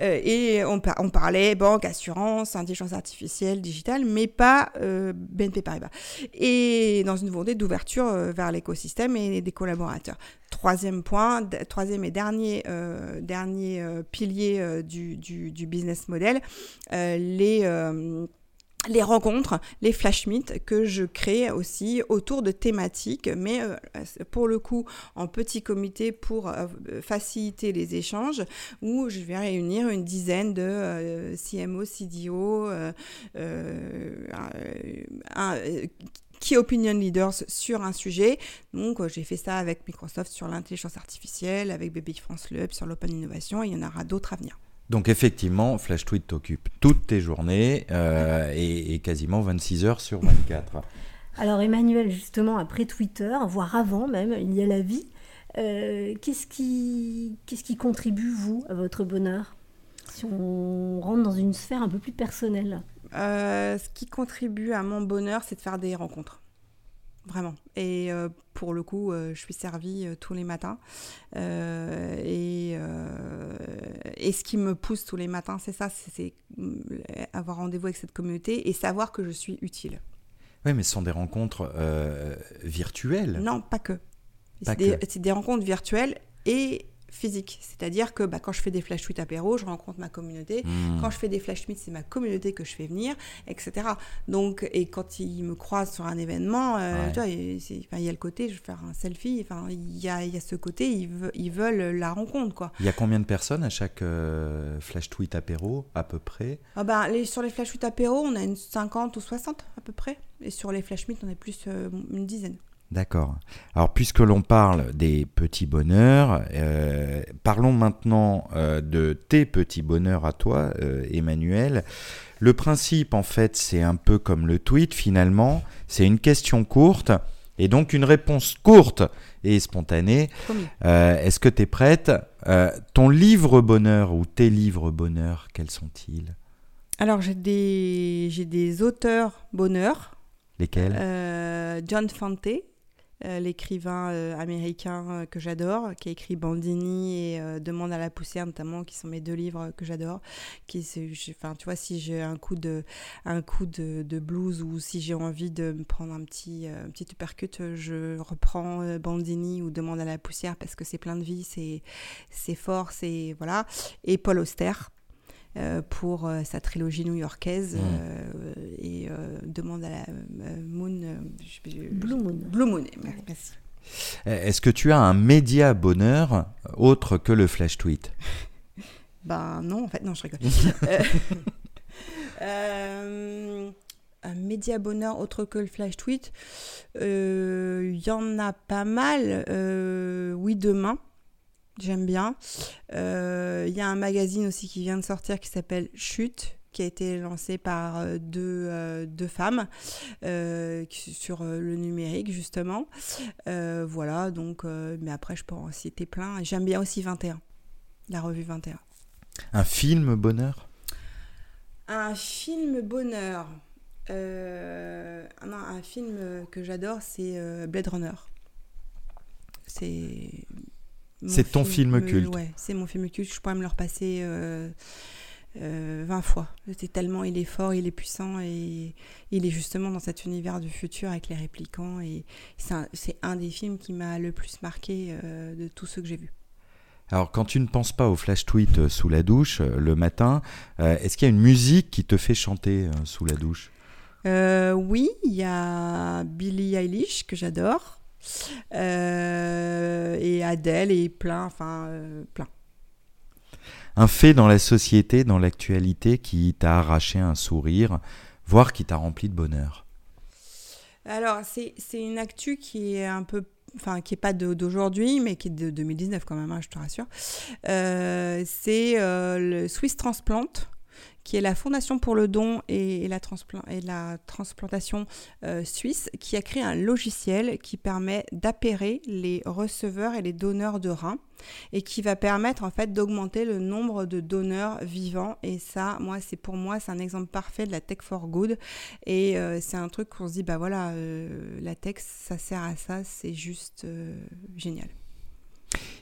Euh, et on, on, parlait banque assurance intelligence artificielle digitale mais pas euh, BNP Paribas. Et dans une volonté d'ouverture vers l'écosystème et des collaborateurs. Troisième point troisième et dernier dernier pilier du, du, du, business model les les rencontres, les flash meets que je crée aussi autour de thématiques, mais euh, pour le coup en petit comité pour euh, faciliter les échanges, où je vais réunir une dizaine de euh, CMO, CDO, qui opinion leaders sur un sujet. Donc j'ai fait ça avec Microsoft sur l'intelligence artificielle, avec Baby France Lab sur l'open innovation, et il y en aura d'autres à venir. Donc effectivement, Flash Tweet t'occupe toutes tes journées euh, et, quasiment 26 heures sur 24. Alors Emmanuel, justement, après Twitter, voire avant même, il y a la vie. Euh, qu'est-ce, qui, qu'est-ce qui contribue, vous, à votre bonheur? Si on rentre dans une sphère un peu plus personnelle. Euh, ce qui contribue à mon bonheur, c'est de faire des rencontres vraiment. Et euh, pour le coup, euh, je suis servie euh, tous les matins. et, et ce qui me pousse tous les matins, c'est ça, c'est avoir rendez-vous avec cette communauté et savoir que je suis utile. Oui, mais ce sont des rencontres virtuelles. Non, pas que. C'est des, des, rencontres virtuelles et physique. C'est-à-dire que bah, quand je fais des flash tweets apéro, je rencontre ma communauté. Hmm. Quand je fais des flash tweets, c'est ma communauté que je fais venir, etc. Donc, et quand ils me croisent sur un événement, euh, tu vois, il y a le côté, je vais faire un selfie, enfin, il y a, y a, ce côté, ils, ils, veulent la rencontre, quoi. Il y a combien de personnes à chaque euh, flash tweet apéro, à peu près? Ah bah, les, Sur les flash tweets apéro, on a une 50 ou 60 à peu près. Et sur les flash meet, on a plus euh, une dizaine. D'accord. Alors, puisque l'on parle des petits bonheurs, euh, parlons maintenant euh, de tes petits bonheurs à toi, euh, Emmanuel. Le principe, en fait, c'est un peu comme le tweet, finalement. C'est une question courte et donc une réponse courte et spontanée. Est-ce que tu es prête Ton livre bonheur ou tes livres bonheur, quels sont-ils? Alors, j'ai des, des auteurs bonheur. Lesquels? John Fante, l'écrivain euh, américain euh, que j'adore, qui a écrit Bandini et Demande à la poussière notamment, qui sont mes deux livres que j'adore. Qui, enfin, tu vois, si j'ai un coup de, un coup de, de blues ou si j'ai envie de me prendre un petit, un petit uppercut, je reprends Bandini ou Demande à la poussière parce que c'est plein de vie, c'est, c'est fort, c'est voilà. Et Paul Auster. Euh, pour euh, sa trilogie new-yorkaise mm. Euh, demande à la Moon, Blue Moon. Blue Moon, merci. Est-ce que tu as un média bonheur autre que le flash tweet? Ben non, en fait, non, je rigole. un média bonheur autre que le flash tweet, il y en a pas mal. oui, demain. J'aime bien. Il euh, y a un magazine aussi qui vient de sortir qui s'appelle Chute, qui a été lancé par euh, deux, euh, deux femmes sur le numérique justement. voilà, donc, mais après je peux en citer plein. J'aime bien aussi 21, la revue 21. Un film bonheur? Un film bonheur. non, un film que j'adore, c'est Blade Runner. C'est c'est ton film, culte. Ouais, c'est mon film culte. Je pourrais me le repasser euh, 20 euh, fois. C'est tellement il est fort, il est puissant et il est justement dans cet univers du futur avec les réplicants. Et c'est un, des films qui m'a le plus marqué euh, de tous ceux que j'ai vus. Alors, quand tu ne penses pas au flash tweet euh, sous la douche le matin, est-ce qu'il y a une musique qui te fait chanter sous la douche? Oui, il y a Billie Eilish que j'adore. Euh, et Adèle et plein, enfin euh, plein. Un fait dans la société, dans l'actualité, qui t'a arraché un sourire, voire qui t'a rempli de bonheur. Alors c'est une actu qui est un peu enfin qui pas d'aujourd'hui, mais qui est de 2019 quand même, hein, je te rassure. Euh, c'est le Swiss Transplant qui est la Fondation pour le don et, la, transplantation euh, suisse, qui a créé un logiciel qui permet d'appairer les receveurs et les donneurs de reins et qui va permettre en fait d'augmenter le nombre de donneurs vivants. Et ça, moi, c'est pour moi, c'est un exemple parfait de la tech for good. Et euh, c'est un truc qu'on se dit, bah voilà, euh, la tech, ça sert à ça, c'est juste génial.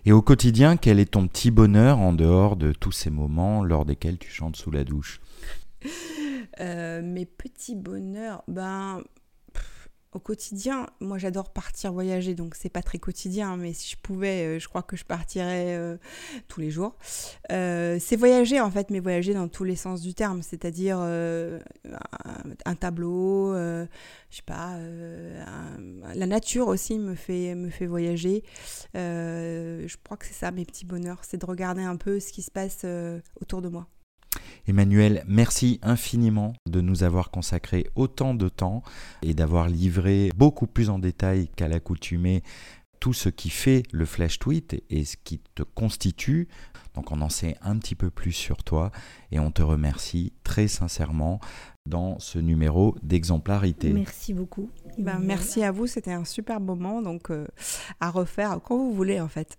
Et au quotidien, quel est ton petit bonheur en dehors de tous ces moments lors desquels tu chantes sous la douche? Euh, Mes petits bonheurs, ben au quotidien, moi j'adore partir voyager, donc c'est pas très quotidien, mais si je pouvais, euh, je crois que je partirais euh, tous les jours. Euh, c'est voyager en fait, mais voyager dans tous les sens du terme, c'est-à-dire un, tableau, je sais pas, la nature aussi me fait voyager. je crois que c'est ça mes petits bonheurs, c'est de regarder un peu ce qui se passe autour de moi. Emmanuel, merci infiniment de nous avoir consacré autant de temps et d'avoir livré beaucoup plus en détail qu'à l'accoutumée tout ce qui fait le flash tweet et ce qui te constitue. Donc on en sait un petit peu plus sur toi et on te remercie très sincèrement dans ce numéro d'exemplarité. Merci beaucoup. Ben, merci à vous, c'était un super moment donc euh, à refaire quand vous voulez en fait.